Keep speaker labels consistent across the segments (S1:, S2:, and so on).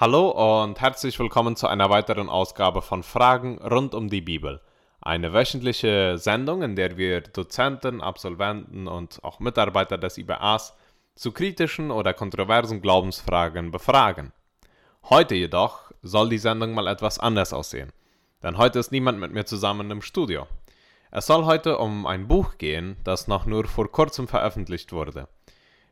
S1: Hallo und herzlich willkommen zu einer weiteren Ausgabe von Fragen rund um die Bibel. Eine wöchentliche Sendung, in der wir Dozenten, Absolventen und auch Mitarbeiter des IBAs zu kritischen oder kontroversen Glaubensfragen befragen. Heute jedoch soll die Sendung mal etwas anders aussehen, denn heute ist niemand mit mir zusammen im Studio. Es soll heute um ein Buch gehen, das noch nur vor kurzem veröffentlicht wurde.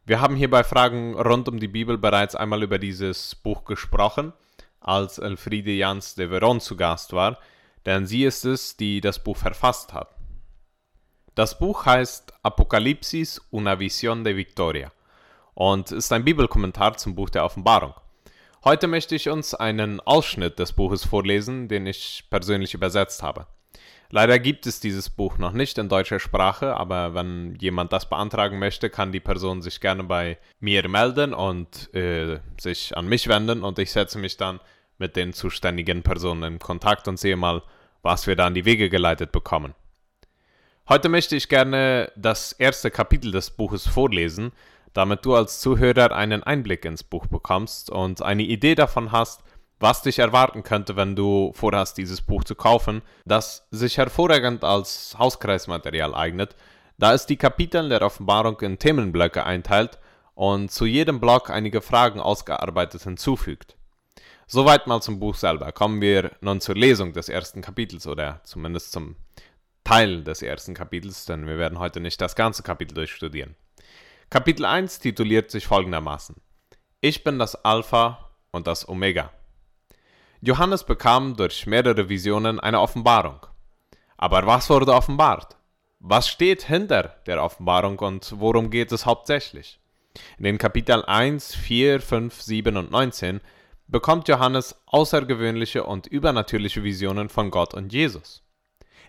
S1: Wir haben hier bei Fragen rund um die Bibel bereits einmal über dieses Buch gesprochen, als Elfriede Jans de Veron zu Gast war, denn sie ist es, die das Buch verfasst hat. Das Buch heißt Apokalypsis, una visión de Victoria und ist ein Bibelkommentar zum Buch der Offenbarung. Heute möchte ich uns einen Ausschnitt des Buches vorlesen, den ich persönlich übersetzt habe. Leider gibt es dieses Buch noch nicht in deutscher Sprache, aber wenn jemand das beantragen möchte, kann die Person sich gerne bei mir melden und äh, sich an mich wenden und ich setze mich dann mit den zuständigen Personen in Kontakt und sehe mal, was wir da an die Wege geleitet bekommen. Heute möchte ich gerne das erste Kapitel des Buches vorlesen, damit du als Zuhörer einen Einblick ins Buch bekommst und eine Idee davon hast, was dich erwarten könnte, wenn du vorhast, dieses Buch zu kaufen, das sich hervorragend als Hauskreismaterial eignet, da es die Kapitel der Offenbarung in Themenblöcke einteilt und zu jedem Block einige Fragen ausgearbeitet hinzufügt. Soweit mal zum Buch selber. Kommen wir nun zur Lesung des ersten Kapitels oder zumindest zum Teil des ersten Kapitels, denn wir werden heute nicht das ganze Kapitel durchstudieren. Kapitel 1 tituliert sich folgendermaßen: Ich bin das Alpha und das Omega. Johannes bekam durch mehrere Visionen eine Offenbarung. Aber was wurde offenbart? Was steht hinter der Offenbarung und worum geht es hauptsächlich? In den Kapiteln 1, 4, 5, 7 und 19 bekommt Johannes außergewöhnliche und übernatürliche Visionen von Gott und Jesus.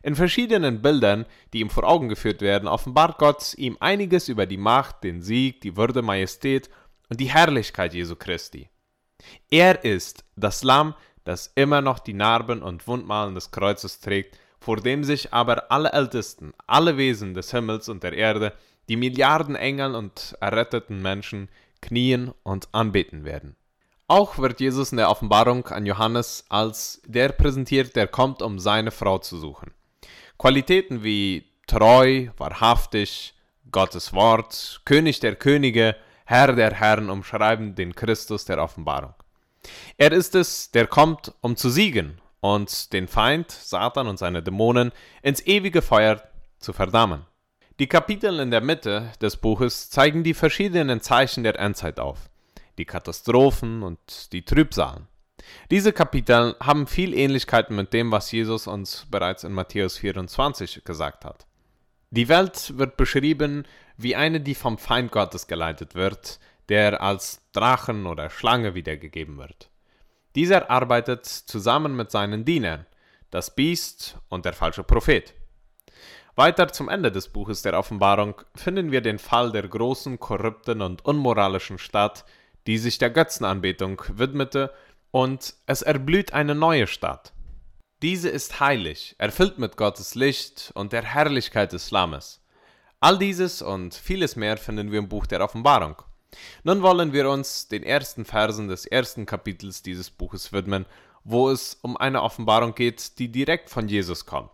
S1: In verschiedenen Bildern, die ihm vor Augen geführt werden, offenbart Gott ihm einiges über die Macht, den Sieg, die Würde, Majestät und die Herrlichkeit Jesu Christi. Er ist das Lamm, das immer noch die Narben und Wundmalen des Kreuzes trägt, vor dem sich aber alle Ältesten, alle Wesen des Himmels und der Erde, die Milliarden Engeln und erretteten Menschen knien und anbeten werden. Auch wird Jesus in der Offenbarung an Johannes als der präsentiert, der kommt, um seine Frau zu suchen. Qualitäten wie treu, wahrhaftig, Gottes Wort, König der Könige, Herr der Herren umschreiben den Christus der Offenbarung. Er ist es, der kommt, um zu siegen und den Feind, Satan und seine Dämonen ins ewige Feuer zu verdammen. Die Kapitel in der Mitte des Buches zeigen die verschiedenen Zeichen der Endzeit auf, die Katastrophen und die Trübsalen. Diese Kapitel haben viel Ähnlichkeiten mit dem, was Jesus uns bereits in Matthäus 24 gesagt hat. Die Welt wird beschrieben wie eine, die vom Feind Gottes geleitet wird, der als Drachen oder Schlange wiedergegeben wird. Dieser arbeitet zusammen mit seinen Dienern, das Biest und der falsche Prophet. Weiter zum Ende des Buches der Offenbarung finden wir den Fall der großen, korrupten und unmoralischen Stadt, die sich der Götzenanbetung widmete, und es erblüht eine neue Stadt. Diese ist heilig, erfüllt mit Gottes Licht und der Herrlichkeit des Lammes. All dieses und vieles mehr finden wir im Buch der Offenbarung. Nun wollen wir uns den ersten Versen des ersten Kapitels dieses Buches widmen, wo es um eine Offenbarung geht, die direkt von Jesus kommt.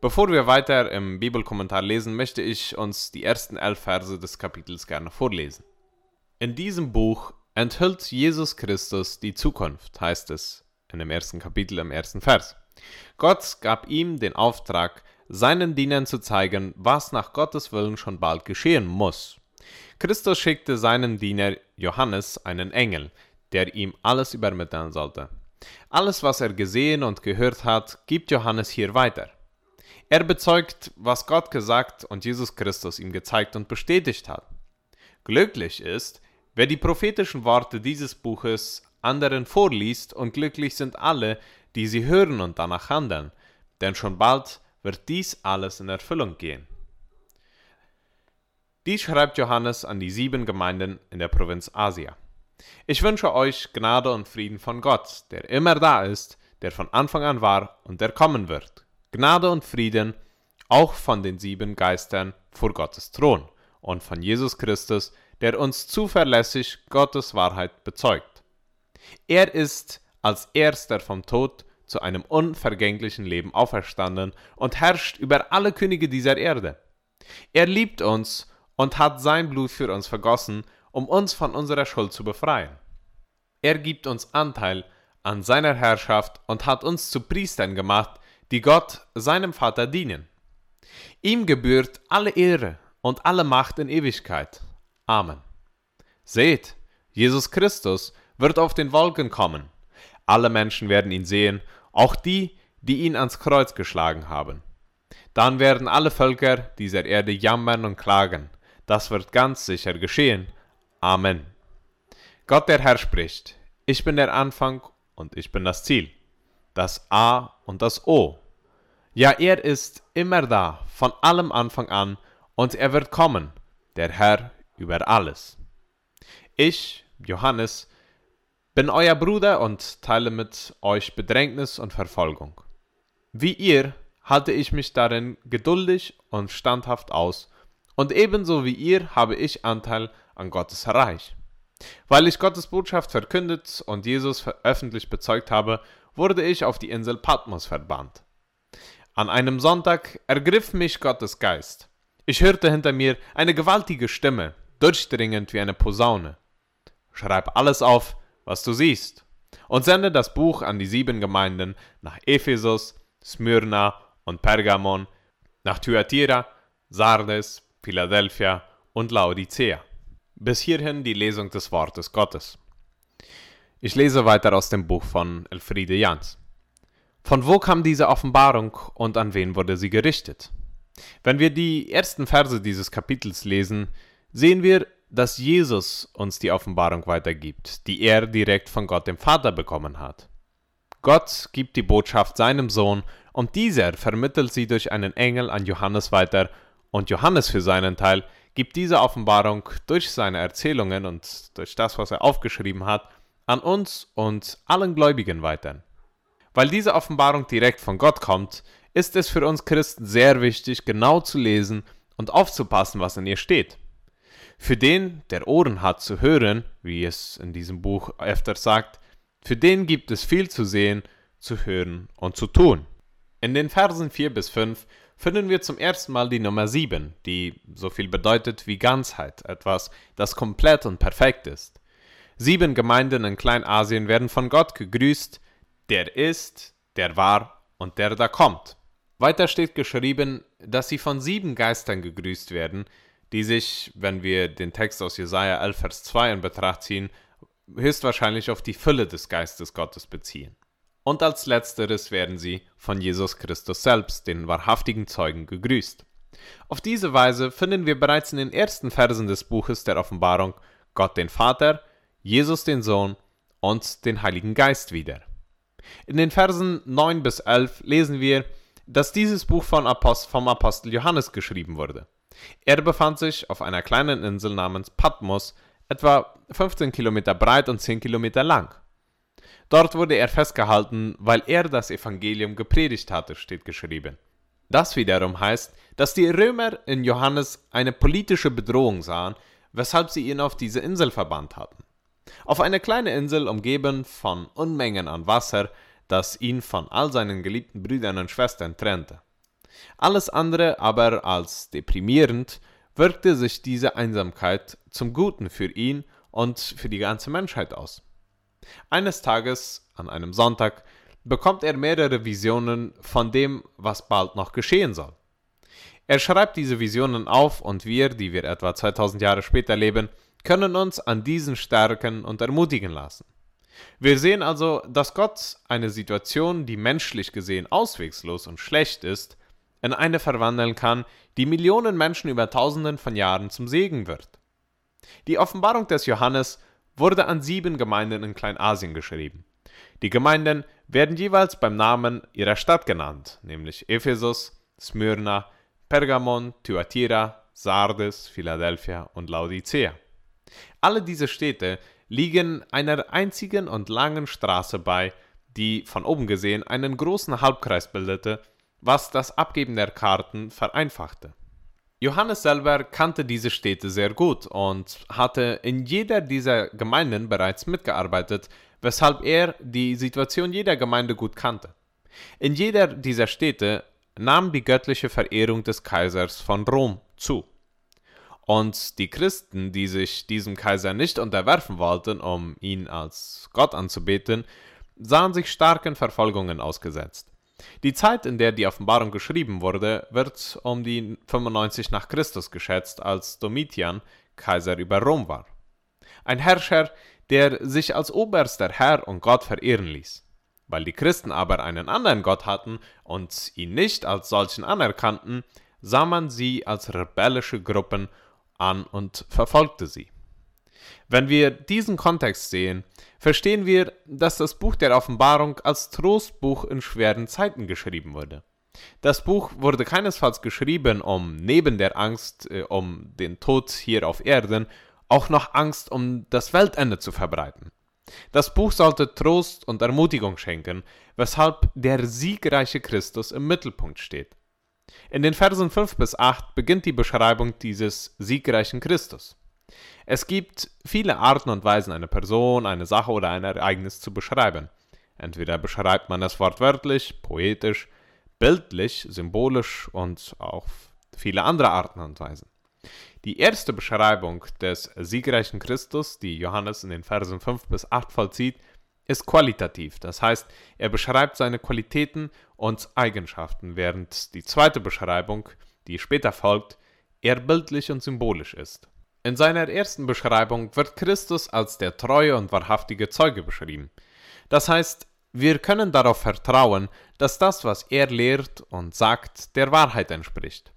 S1: Bevor wir weiter im Bibelkommentar lesen, möchte ich uns die ersten elf Verse des Kapitels gerne vorlesen. In diesem Buch enthüllt Jesus Christus die Zukunft, heißt es in dem ersten Kapitel im ersten Vers. Gott gab ihm den Auftrag, seinen Dienern zu zeigen, was nach Gottes Willen schon bald geschehen muss. Christus schickte seinen Diener Johannes einen Engel, der ihm alles übermitteln sollte. Alles, was er gesehen und gehört hat, gibt Johannes hier weiter. Er bezeugt, was Gott gesagt und Jesus Christus ihm gezeigt und bestätigt hat. Glücklich ist, wer die prophetischen Worte dieses Buches anderen vorliest, und glücklich sind alle, die sie hören und danach handeln, denn schon bald wird dies alles in Erfüllung gehen. Dies schreibt Johannes an die sieben Gemeinden in der Provinz Asia. Ich wünsche euch Gnade und Frieden von Gott, der immer da ist, der von Anfang an war und der kommen wird. Gnade und Frieden auch von den sieben Geistern vor Gottes Thron und von Jesus Christus, der uns zuverlässig Gottes Wahrheit bezeugt. Er ist als erster vom Tod zu einem unvergänglichen Leben auferstanden und herrscht über alle Könige dieser Erde. Er liebt uns und hat sein Blut für uns vergossen, um uns von unserer Schuld zu befreien. Er gibt uns Anteil an seiner Herrschaft und hat uns zu Priestern gemacht, die Gott, seinem Vater, dienen. Ihm gebührt alle Ehre und alle Macht in Ewigkeit. Amen. Seht, Jesus Christus wird auf den Wolken kommen. Alle Menschen werden ihn sehen, auch die, die ihn ans Kreuz geschlagen haben. Dann werden alle Völker dieser Erde jammern und klagen. Das wird ganz sicher geschehen. Amen. Gott der Herr spricht, ich bin der Anfang und ich bin das Ziel, das A und das O. Ja, er ist immer da, von allem Anfang an, und er wird kommen, der Herr über alles. Ich, Johannes, bin euer Bruder und teile mit euch Bedrängnis und Verfolgung. Wie ihr halte ich mich darin geduldig und standhaft aus, und ebenso wie ihr habe ich Anteil an Gottes Reich. Weil ich Gottes Botschaft verkündet und Jesus öffentlich bezeugt habe, wurde ich auf die Insel Patmos verbannt. An einem Sonntag ergriff mich Gottes Geist. Ich hörte hinter mir eine gewaltige Stimme, durchdringend wie eine Posaune. Schreib alles auf, was du siehst, und sende das Buch an die sieben Gemeinden nach Ephesus, Smyrna und Pergamon, nach Thyatira, Sardes, Philadelphia und Laodicea. Bis hierhin die Lesung des Wortes Gottes. Ich lese weiter aus dem Buch von Elfriede Jans. Von wo kam diese Offenbarung und an wen wurde sie gerichtet? Wenn wir die ersten Verse dieses Kapitels lesen, sehen wir, dass Jesus uns die Offenbarung weitergibt, die er direkt von Gott dem Vater bekommen hat. Gott gibt die Botschaft seinem Sohn und dieser vermittelt sie durch einen Engel an Johannes weiter und Johannes für seinen Teil gibt diese Offenbarung durch seine Erzählungen und durch das, was er aufgeschrieben hat, an uns und allen Gläubigen weiter. Weil diese Offenbarung direkt von Gott kommt, ist es für uns Christen sehr wichtig, genau zu lesen und aufzupassen, was in ihr steht. Für den, der Ohren hat zu hören, wie es in diesem Buch öfter sagt, für den gibt es viel zu sehen, zu hören und zu tun. In den Versen 4 bis 5 finden wir zum ersten Mal die Nummer 7, die so viel bedeutet wie Ganzheit, etwas, das komplett und perfekt ist. Sieben Gemeinden in Kleinasien werden von Gott gegrüßt, der ist, der war und der da kommt. Weiter steht geschrieben, dass sie von sieben Geistern gegrüßt werden, die sich, wenn wir den Text aus Jesaja 11, Vers 2 in Betracht ziehen, höchstwahrscheinlich auf die Fülle des Geistes Gottes beziehen. Und als letzteres werden sie von Jesus Christus selbst, den wahrhaftigen Zeugen, gegrüßt. Auf diese Weise finden wir bereits in den ersten Versen des Buches der Offenbarung Gott den Vater, Jesus den Sohn und den Heiligen Geist wieder. In den Versen 9 bis 11 lesen wir, dass dieses Buch vom Apostel Johannes geschrieben wurde. Er befand sich auf einer kleinen Insel namens Patmos, etwa 15 Kilometer breit und 10 Kilometer lang. Dort wurde er festgehalten, weil er das Evangelium gepredigt hatte, steht geschrieben. Das wiederum heißt, dass die Römer in Johannes eine politische Bedrohung sahen, weshalb sie ihn auf diese Insel verbannt hatten. Auf eine kleine Insel umgeben von Unmengen an Wasser, das ihn von all seinen geliebten Brüdern und Schwestern trennte. Alles andere aber als deprimierend wirkte sich diese Einsamkeit zum Guten für ihn und für die ganze Menschheit aus. Eines Tages, an einem Sonntag, bekommt er mehrere Visionen von dem, was bald noch geschehen soll. Er schreibt diese Visionen auf und wir, die wir etwa 2000 Jahre später leben, können uns an diesen stärken und ermutigen lassen. Wir sehen also, dass Gott eine Situation, die menschlich gesehen auswegslos und schlecht ist, in eine verwandeln kann, die Millionen Menschen über Tausenden von Jahren zum Segen wird. Die Offenbarung des Johannes wurde an sieben Gemeinden in Kleinasien geschrieben. Die Gemeinden werden jeweils beim Namen ihrer Stadt genannt, nämlich Ephesus, Smyrna, Pergamon, Thyatira, Sardes, Philadelphia und Laodicea. Alle diese Städte liegen einer einzigen und langen Straße bei, die von oben gesehen einen großen Halbkreis bildete was das Abgeben der Karten vereinfachte. Johannes selber kannte diese Städte sehr gut und hatte in jeder dieser Gemeinden bereits mitgearbeitet, weshalb er die Situation jeder Gemeinde gut kannte. In jeder dieser Städte nahm die göttliche Verehrung des Kaisers von Rom zu. Und die Christen, die sich diesem Kaiser nicht unterwerfen wollten, um ihn als Gott anzubeten, sahen sich starken Verfolgungen ausgesetzt. Die Zeit, in der die Offenbarung geschrieben wurde, wird um die 95 nach Christus geschätzt, als Domitian Kaiser über Rom war. Ein Herrscher, der sich als oberster Herr und Gott verehren ließ. Weil die Christen aber einen anderen Gott hatten und ihn nicht als solchen anerkannten, sah man sie als rebellische Gruppen an und verfolgte sie. Wenn wir diesen Kontext sehen, verstehen wir, dass das Buch der Offenbarung als Trostbuch in schweren Zeiten geschrieben wurde. Das Buch wurde keinesfalls geschrieben, um neben der Angst äh, um den Tod hier auf Erden auch noch Angst um das Weltende zu verbreiten. Das Buch sollte Trost und Ermutigung schenken, weshalb der siegreiche Christus im Mittelpunkt steht. In den Versen 5 bis 8 beginnt die Beschreibung dieses siegreichen Christus. Es gibt viele Arten und Weisen, eine Person, eine Sache oder ein Ereignis zu beschreiben. Entweder beschreibt man es wortwörtlich, poetisch, bildlich, symbolisch und auch viele andere Arten und Weisen. Die erste Beschreibung des siegreichen Christus, die Johannes in den Versen 5 bis 8 vollzieht, ist qualitativ, das heißt, er beschreibt seine Qualitäten und Eigenschaften, während die zweite Beschreibung, die später folgt, eher bildlich und symbolisch ist. In seiner ersten Beschreibung wird Christus als der treue und wahrhaftige Zeuge beschrieben. Das heißt, wir können darauf vertrauen, dass das, was er lehrt und sagt, der Wahrheit entspricht.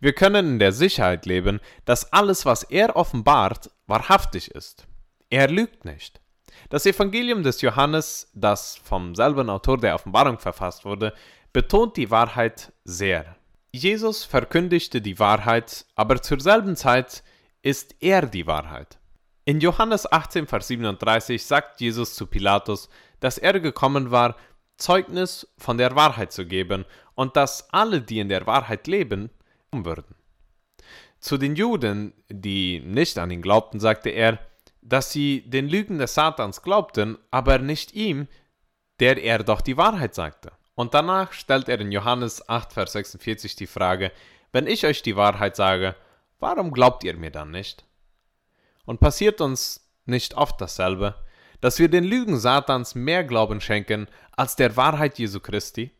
S1: Wir können in der Sicherheit leben, dass alles, was er offenbart, wahrhaftig ist. Er lügt nicht. Das Evangelium des Johannes, das vom selben Autor der Offenbarung verfasst wurde, betont die Wahrheit sehr. Jesus verkündigte die Wahrheit, aber zur selben Zeit ist er die Wahrheit. In Johannes 18, Vers 37 sagt Jesus zu Pilatus, dass er gekommen war, Zeugnis von der Wahrheit zu geben und dass alle, die in der Wahrheit leben, würden. Zu den Juden, die nicht an ihn glaubten, sagte er, dass sie den Lügen des Satans glaubten, aber nicht ihm, der er doch die Wahrheit sagte. Und danach stellt er in Johannes 8, Vers 46 die Frage, wenn ich euch die Wahrheit sage, warum glaubt ihr mir dann nicht? Und passiert uns nicht oft dasselbe, dass wir den Lügen Satans mehr Glauben schenken als der Wahrheit Jesu Christi?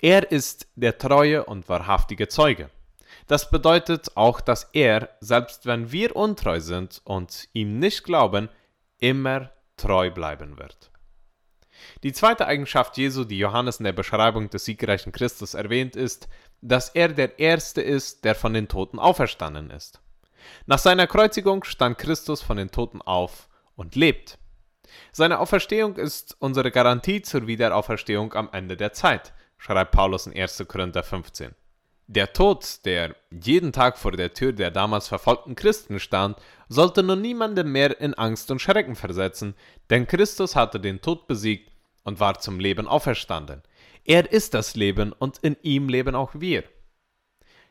S1: Er ist der treue und wahrhaftige Zeuge. Das bedeutet auch, dass er, selbst wenn wir untreu sind und ihm nicht glauben, immer treu bleiben wird. Die zweite Eigenschaft Jesu, die Johannes in der Beschreibung des siegreichen Christus erwähnt, ist, dass er der Erste ist, der von den Toten auferstanden ist. Nach seiner Kreuzigung stand Christus von den Toten auf und lebt. Seine Auferstehung ist unsere Garantie zur Wiederauferstehung am Ende der Zeit, schreibt Paulus in 1. Korinther 15. Der Tod, der jeden Tag vor der Tür der damals verfolgten Christen stand, sollte nun niemanden mehr in Angst und Schrecken versetzen, denn Christus hatte den Tod besiegt und war zum Leben auferstanden. Er ist das Leben und in ihm leben auch wir.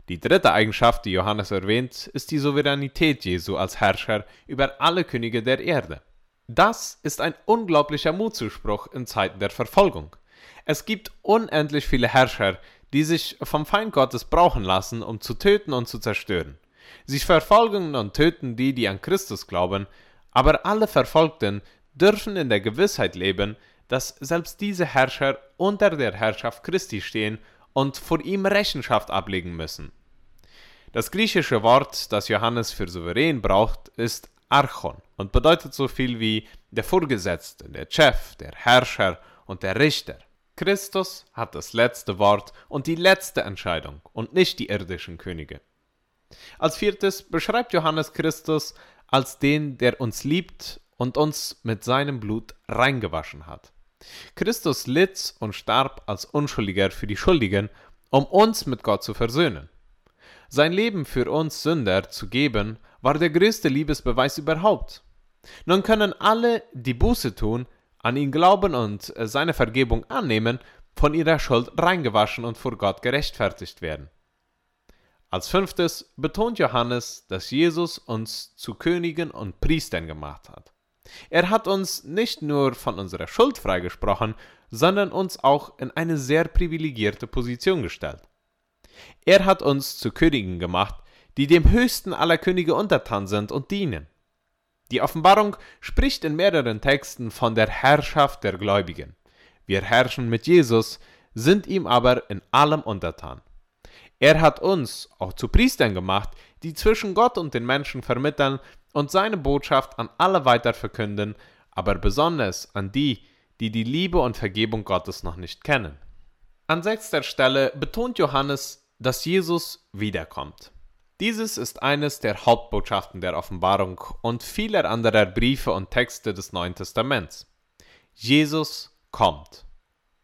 S1: Die dritte Eigenschaft, die Johannes erwähnt, ist die Souveränität Jesu als Herrscher über alle Könige der Erde. Das ist ein unglaublicher Mutzuspruch in Zeiten der Verfolgung. Es gibt unendlich viele Herrscher, die sich vom Feind Gottes brauchen lassen, um zu töten und zu zerstören. Sie verfolgen und töten die, die an Christus glauben, aber alle Verfolgten dürfen in der Gewissheit leben, dass selbst diese Herrscher unter der Herrschaft Christi stehen und vor ihm Rechenschaft ablegen müssen. Das griechische Wort, das Johannes für souverän braucht, ist Archon und bedeutet so viel wie der Vorgesetzte, der Chef, der Herrscher und der Richter. Christus hat das letzte Wort und die letzte Entscheidung und nicht die irdischen Könige. Als viertes beschreibt Johannes Christus als den, der uns liebt und uns mit seinem Blut reingewaschen hat. Christus litt und starb als Unschuldiger für die Schuldigen, um uns mit Gott zu versöhnen. Sein Leben für uns Sünder zu geben, war der größte Liebesbeweis überhaupt. Nun können alle, die Buße tun, an ihn glauben und seine Vergebung annehmen, von ihrer Schuld reingewaschen und vor Gott gerechtfertigt werden. Als fünftes betont Johannes, dass Jesus uns zu Königen und Priestern gemacht hat. Er hat uns nicht nur von unserer Schuld freigesprochen, sondern uns auch in eine sehr privilegierte Position gestellt. Er hat uns zu Königen gemacht, die dem höchsten aller Könige untertan sind und dienen. Die Offenbarung spricht in mehreren Texten von der Herrschaft der Gläubigen. Wir herrschen mit Jesus, sind ihm aber in allem untertan. Er hat uns auch zu Priestern gemacht, die zwischen Gott und den Menschen vermitteln und seine Botschaft an alle weiter verkünden, aber besonders an die, die die Liebe und Vergebung Gottes noch nicht kennen. An sechster Stelle betont Johannes, dass Jesus wiederkommt. Dieses ist eines der Hauptbotschaften der Offenbarung und vieler anderer Briefe und Texte des Neuen Testaments. Jesus kommt.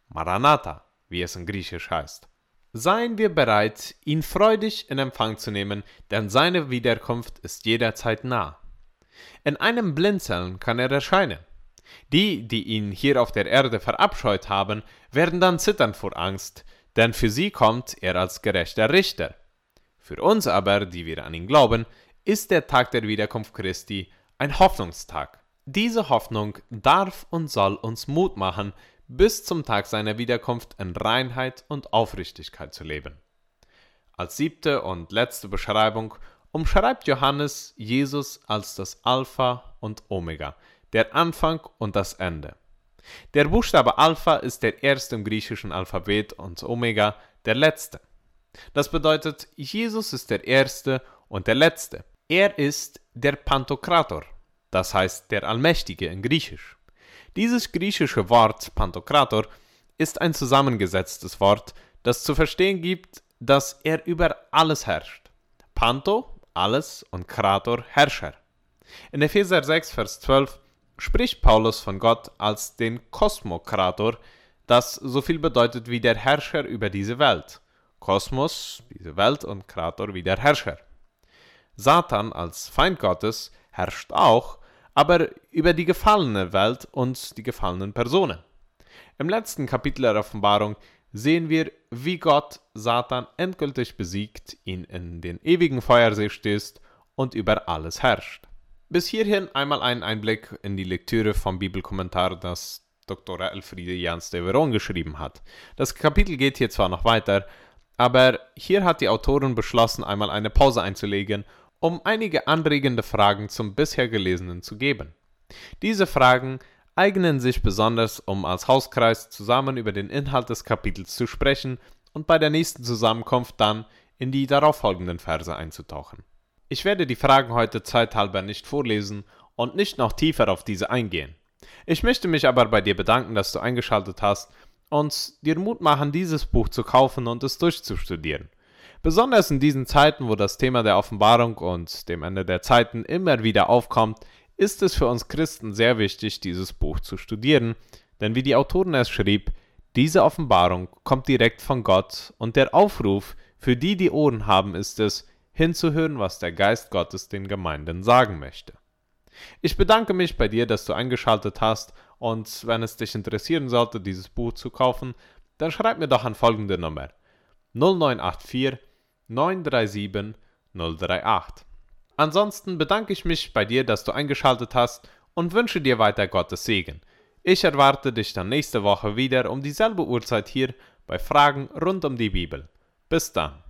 S1: Maranatha, wie es in Griechisch heißt. Seien wir bereit, ihn freudig in Empfang zu nehmen, denn seine Wiederkunft ist jederzeit nah. In einem Blinzeln kann er erscheinen. Die, die ihn hier auf der Erde verabscheut haben, werden dann zittern vor Angst, denn für sie kommt er als gerechter Richter. Für uns aber, die wir an ihn glauben, ist der Tag der Wiederkunft Christi ein Hoffnungstag. Diese Hoffnung darf und soll uns Mut machen, bis zum Tag seiner Wiederkunft in Reinheit und Aufrichtigkeit zu leben. Als siebte und letzte Beschreibung umschreibt Johannes Jesus als das Alpha und Omega, der Anfang und das Ende. Der Buchstabe Alpha ist der erste im griechischen Alphabet und Omega der letzte. Das bedeutet, Jesus ist der Erste und der Letzte. Er ist der Pantokrator, das heißt der Allmächtige in Griechisch. Dieses griechische Wort Pantokrator ist ein zusammengesetztes Wort, das zu verstehen gibt, dass er über alles herrscht. Panto, alles und Krator, Herrscher. In Epheser 6, Vers 12 spricht Paulus von Gott als den Kosmokrator, das so viel bedeutet wie der Herrscher über diese Welt. Kosmos, diese Welt und Krator wie der Herrscher. Satan als Feind Gottes herrscht auch, aber über die gefallene Welt und die gefallenen Personen. Im letzten Kapitel der Offenbarung sehen wir, wie Gott Satan endgültig besiegt, ihn in den ewigen Feuersee stößt und über alles herrscht. Bis hierhin einmal ein Einblick in die Lektüre vom Bibelkommentar, das Dr. Elfriede Jans de Veron geschrieben hat. Das Kapitel geht hier zwar noch weiter, aber hier hat die Autorin beschlossen, einmal eine Pause einzulegen, um einige anregende Fragen zum bisher Gelesenen zu geben. Diese Fragen eignen sich besonders, um als Hauskreis zusammen über den Inhalt des Kapitels zu sprechen und bei der nächsten Zusammenkunft dann in die darauffolgenden Verse einzutauchen. Ich werde die Fragen heute zeithalber nicht vorlesen und nicht noch tiefer auf diese eingehen. Ich möchte mich aber bei dir bedanken, dass du eingeschaltet hast und dir Mut machen, dieses Buch zu kaufen und es durchzustudieren. Besonders in diesen Zeiten, wo das Thema der Offenbarung und dem Ende der Zeiten immer wieder aufkommt, ist es für uns Christen sehr wichtig, dieses Buch zu studieren, denn wie die Autorin es schrieb, diese Offenbarung kommt direkt von Gott und der Aufruf für die, die Ohren haben, ist es, hinzuhören, was der Geist Gottes den Gemeinden sagen möchte. Ich bedanke mich bei dir, dass du eingeschaltet hast und wenn es dich interessieren sollte, dieses Buch zu kaufen, dann schreib mir doch an folgende Nummer 0984 937 038. Ansonsten bedanke ich mich bei dir, dass du eingeschaltet hast und wünsche dir weiter Gottes Segen. Ich erwarte dich dann nächste Woche wieder um dieselbe Uhrzeit hier bei Fragen rund um die Bibel. Bis dann.